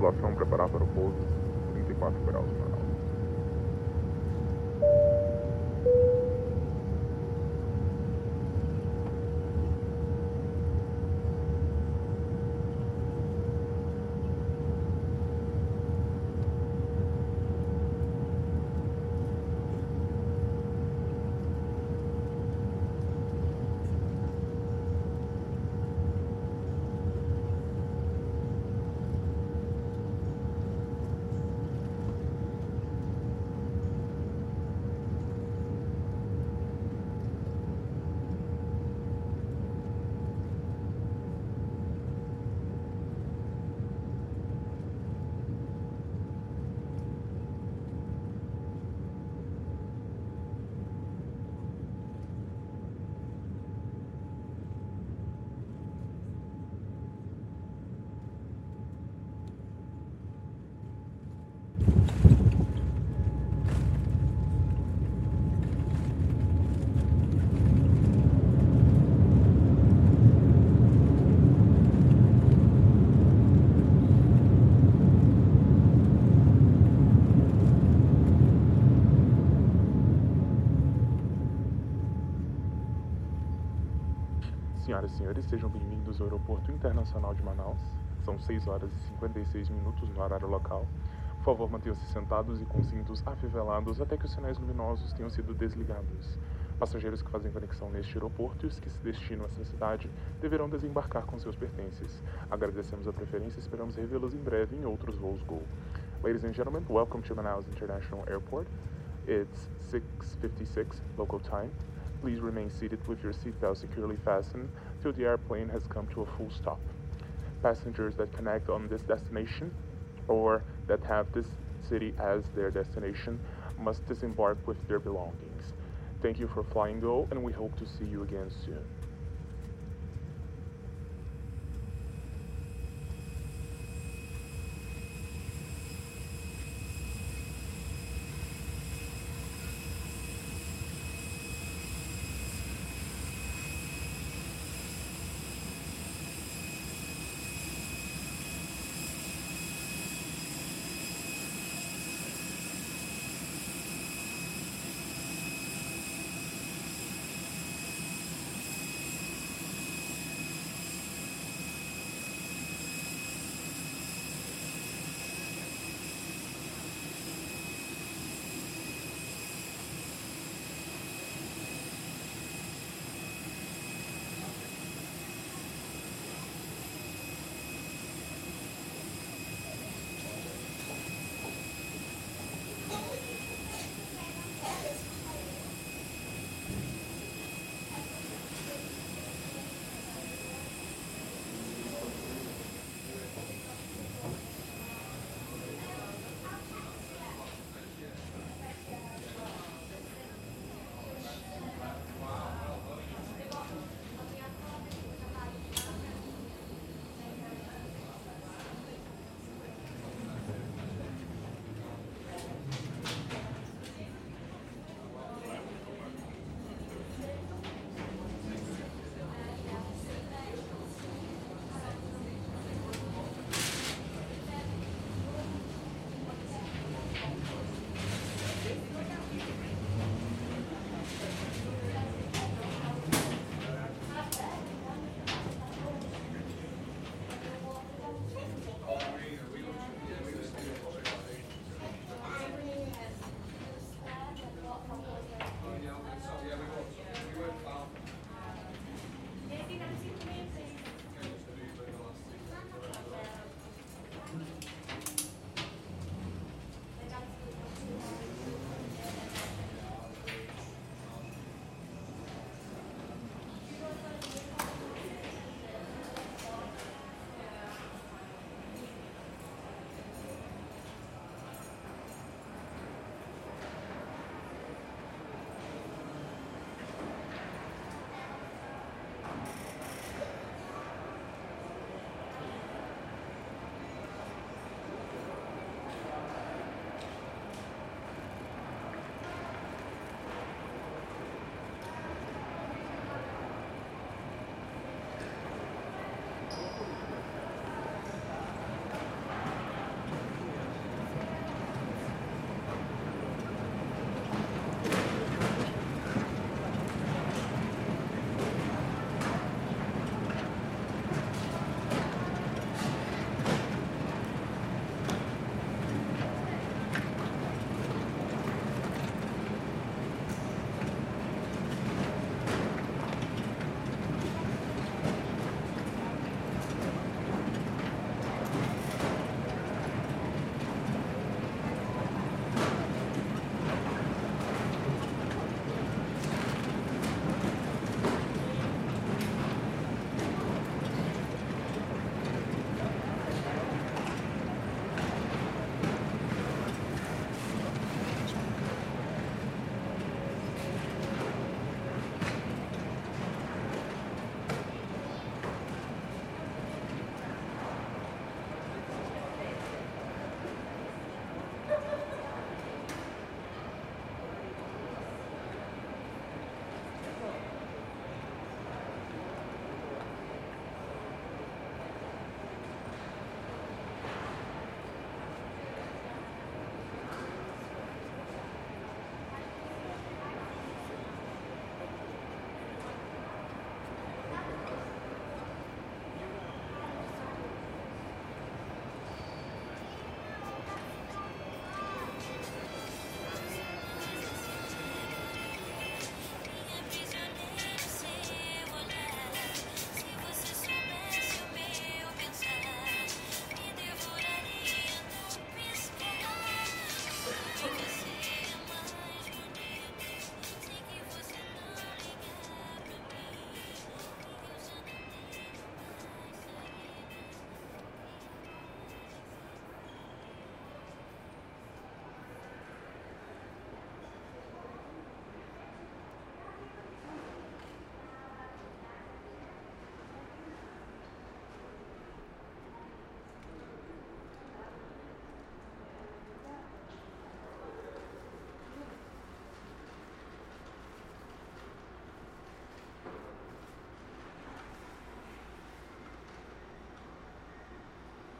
Tripulação preparar para o pouso. 34 graus, Manaus. Senhoras e senhores, sejam bem-vindos ao Aeroporto Internacional de Manaus. São 6 horas e 56 minutos no horário local. Por favor, mantenham-se sentados e com cintos afivelados até que os sinais luminosos tenham sido desligados. Passageiros que fazem conexão neste aeroporto e os que se destinam a essa cidade deverão desembarcar com seus pertences. Agradecemos a preferência e esperamos revê-los em breve em outros voos Gol. Ladies and gentlemen, welcome to Manaus International Airport. It's 6:56 local time. Please remain seated with your seatbelt securely fastened the airplane has come to a full stop. Passengers that connect on this destination or that have this city as their destination must disembark with their belongings. Thank you for flying Go, and we hope to see you again soon.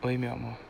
Oi, meu amor.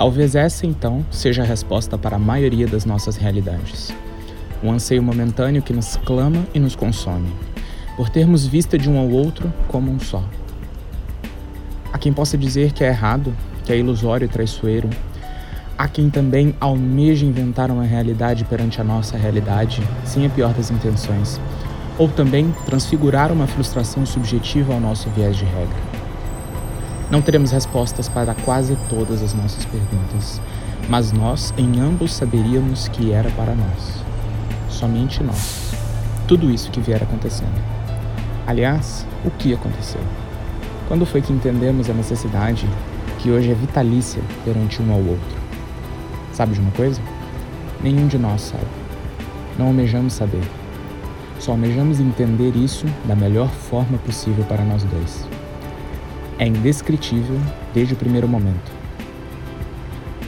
Talvez essa então seja a resposta para a maioria das nossas realidades. Um anseio momentâneo que nos clama e nos consome, por termos vista de um ao outro como um só. Há quem possa dizer que é errado, que é ilusório e traiçoeiro. Há quem também almeja inventar uma realidade perante a nossa realidade, sem a pior das intenções, ou também transfigurar uma frustração subjetiva ao nosso viés de regra. Não teremos respostas para quase todas as nossas perguntas, mas nós em ambos saberíamos que era para nós. Somente nós. Tudo isso que vier acontecendo. Aliás, o que aconteceu? Quando foi que entendemos a necessidade que hoje é vitalícia perante um ao outro? Sabe de uma coisa? Nenhum de nós sabe. Não almejamos saber. Só almejamos entender isso da melhor forma possível para nós dois é indescritível desde o primeiro momento.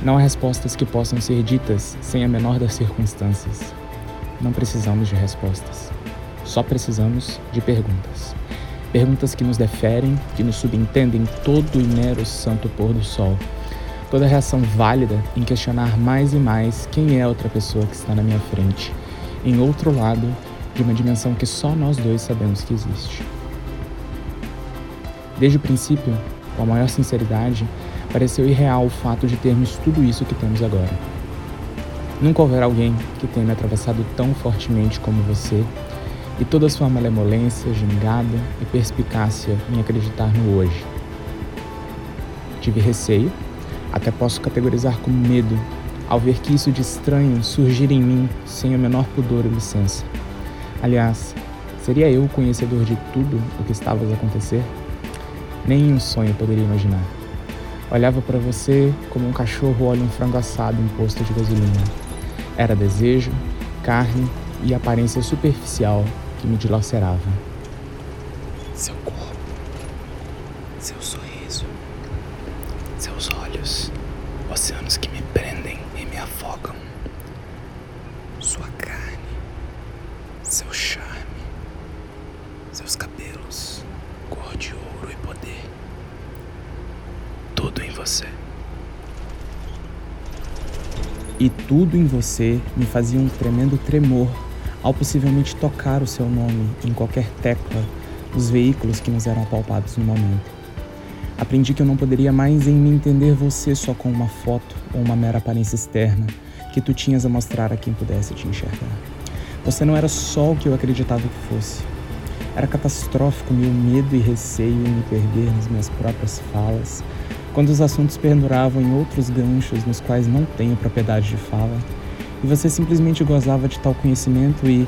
Não há respostas que possam ser ditas sem a menor das circunstâncias. Não precisamos de respostas. Só precisamos de perguntas. Perguntas que nos deferem, que nos subentendem todo o mero santo pôr do sol. Toda reação válida em questionar mais e mais quem é a outra pessoa que está na minha frente, em outro lado de uma dimensão que só nós dois sabemos que existe. Desde o princípio, com a maior sinceridade, pareceu irreal o fato de termos tudo isso que temos agora. Nunca houver alguém que tenha me atravessado tão fortemente como você e toda a sua malemolência, gingada e perspicácia em acreditar no hoje. Tive receio, até posso categorizar como medo, ao ver que isso de estranho surgir em mim sem o menor pudor e licença. Aliás, seria eu o conhecedor de tudo o que estava a acontecer? Nem um sonho poderia imaginar. Olhava para você como um cachorro olha um frango assado em posto de gasolina. Era desejo, carne e aparência superficial que me dilacerava. Seu sorriso, seus olhos, oceanos que me prendem e me afogam. Sua carne, seu charme, seus cabelos, cor de ouro e poder. Tudo em você. E tudo em você me fazia um tremendo tremor ao possivelmente tocar o seu nome em qualquer tecla dos veículos que nos eram apalpados no momento. Aprendi que eu não poderia mais em me entender você só com uma foto ou uma mera aparência externa que tu tinhas a mostrar a quem pudesse te enxergar. Você não era só o que eu acreditava que fosse. Era catastrófico meu medo e receio em me perder nas minhas próprias falas, quando os assuntos penduravam em outros ganchos nos quais não tenho propriedade de fala, e você simplesmente gozava de tal conhecimento e,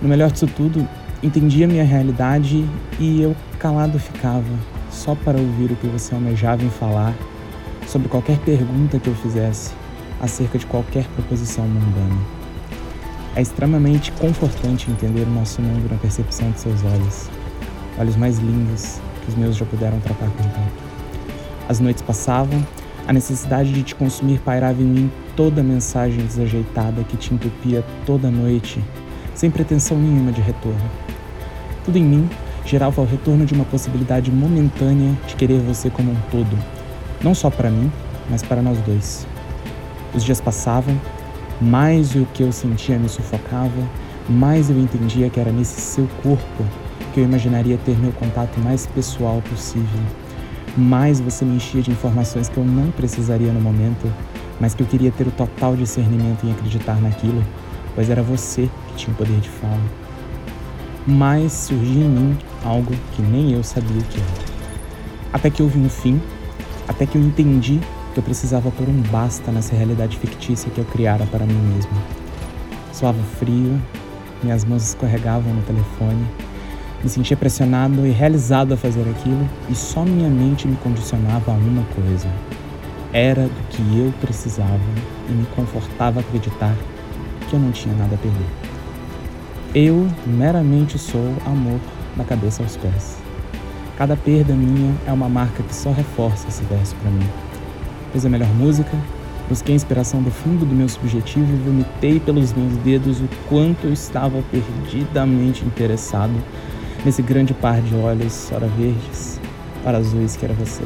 no melhor disso tudo, entendia minha realidade e eu calado ficava, só para ouvir o que você almejava em falar sobre qualquer pergunta que eu fizesse acerca de qualquer proposição mundana. É extremamente confortante entender o nosso mundo na percepção de seus olhos. Olhos mais lindos que os meus já puderam tratar contato. As noites passavam, a necessidade de te consumir pairava em mim toda mensagem desajeitada que te entupia toda noite, sem pretensão nenhuma de retorno. Tudo em mim gerava o retorno de uma possibilidade momentânea de querer você como um todo, Não só para mim, mas para nós dois. Os dias passavam, mais o que eu sentia me sufocava, mais eu entendia que era nesse seu corpo que eu imaginaria ter meu contato mais pessoal possível. Mais você me enchia de informações que eu não precisaria no momento, mas que eu queria ter o total discernimento em acreditar naquilo, pois era você que tinha o poder de fala. Mas surgia em mim algo que nem eu sabia que era. Até que houve um fim, até que eu entendi que eu precisava pôr um basta nessa realidade fictícia que eu criara para mim mesmo. Suava frio, minhas mãos escorregavam no telefone, me sentia pressionado e realizado a fazer aquilo e só minha mente me condicionava a uma coisa. Era do que eu precisava e me confortava acreditar que eu não tinha nada a perder. Eu meramente sou amor da cabeça aos pés. Cada perda minha é uma marca que só reforça esse verso para mim. Fiz a melhor música, busquei a inspiração do fundo do meu subjetivo e vomitei pelos meus dedos o quanto eu estava perdidamente interessado nesse grande par de olhos, ora verdes, ora azuis que era você.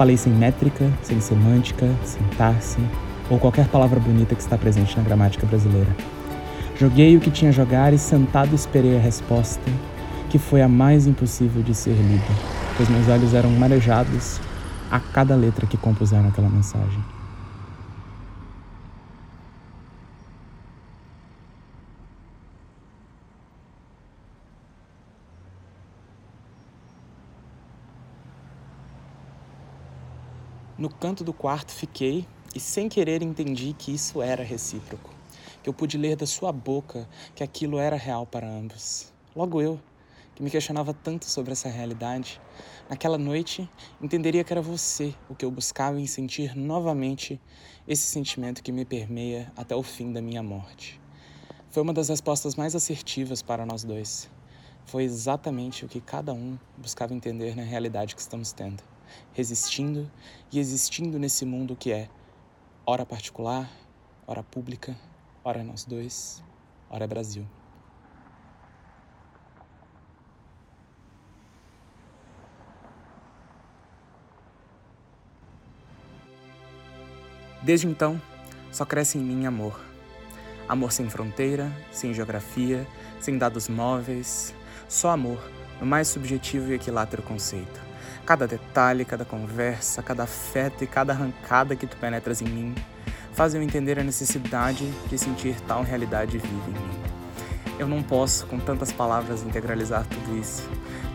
Falei sem métrica, sem semântica, sintaxe ou qualquer palavra bonita que está presente na gramática brasileira. Joguei o que tinha a jogar e sentado esperei a resposta, que foi a mais impossível de ser lida, pois meus olhos eram marejados a cada letra que compuseram aquela mensagem. No canto do quarto fiquei e, sem querer, entendi que isso era recíproco. Que eu pude ler da sua boca que aquilo era real para ambos. Logo eu, que me questionava tanto sobre essa realidade, naquela noite entenderia que era você o que eu buscava em sentir novamente esse sentimento que me permeia até o fim da minha morte. Foi uma das respostas mais assertivas para nós dois. Foi exatamente o que cada um buscava entender na realidade que estamos tendo resistindo e existindo nesse mundo que é hora particular, hora pública, hora nós dois, hora Brasil. Desde então, só cresce em mim amor. Amor sem fronteira, sem geografia, sem dados móveis, só amor, no mais subjetivo e equilátero conceito. Cada detalhe, cada conversa, cada afeto e cada arrancada que tu penetras em mim fazem eu entender a necessidade de sentir tal realidade viva em mim. Eu não posso, com tantas palavras, integralizar tudo isso,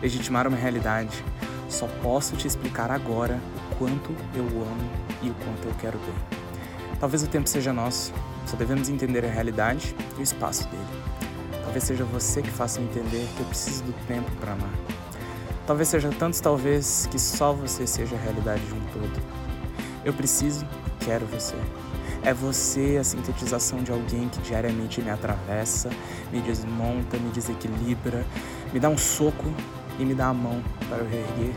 legitimar uma realidade. Só posso te explicar agora o quanto eu amo e o quanto eu quero bem. Talvez o tempo seja nosso, só devemos entender a realidade e o espaço dele. Talvez seja você que faça entender que eu preciso do tempo para amar. Talvez seja tantos talvez que só você seja a realidade de um todo. Eu preciso, quero você. É você a sintetização de alguém que diariamente me atravessa, me desmonta, me desequilibra, me dá um soco e me dá a mão para eu reerguer,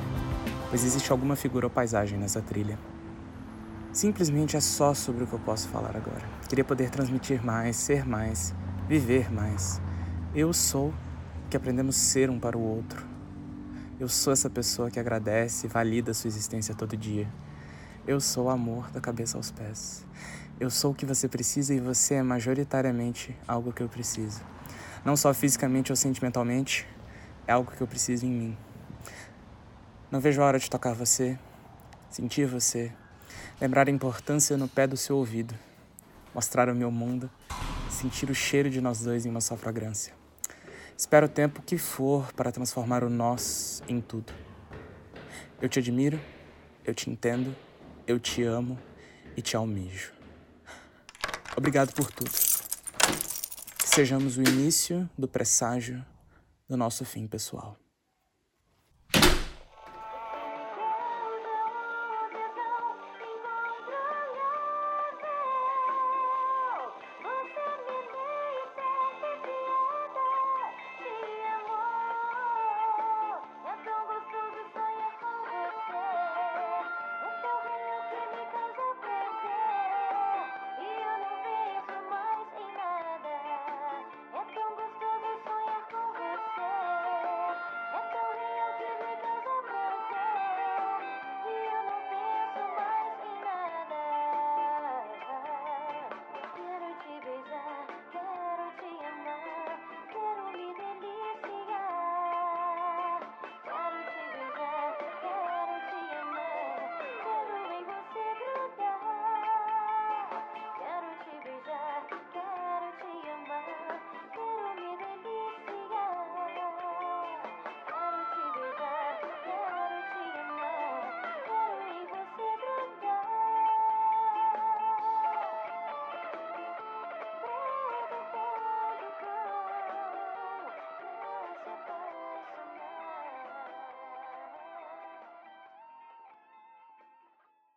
pois existe alguma figura ou paisagem nessa trilha. Simplesmente é só sobre o que eu posso falar agora. Queria poder transmitir mais, ser mais, viver mais. Eu sou que aprendemos ser um para o outro eu sou essa pessoa que agradece e valida sua existência todo dia. Eu sou o amor da cabeça aos pés. Eu sou o que você precisa e você é majoritariamente algo que eu preciso. Não só fisicamente ou sentimentalmente, é algo que eu preciso em mim. Não vejo a hora de tocar você, sentir você, lembrar a importância no pé do seu ouvido, mostrar o meu mundo, sentir o cheiro de nós dois em uma só fragrância. Espero o tempo que for para transformar o nós em tudo. Eu te admiro, eu te entendo, eu te amo e te almejo. Obrigado por tudo. Que sejamos o início do presságio do nosso fim pessoal.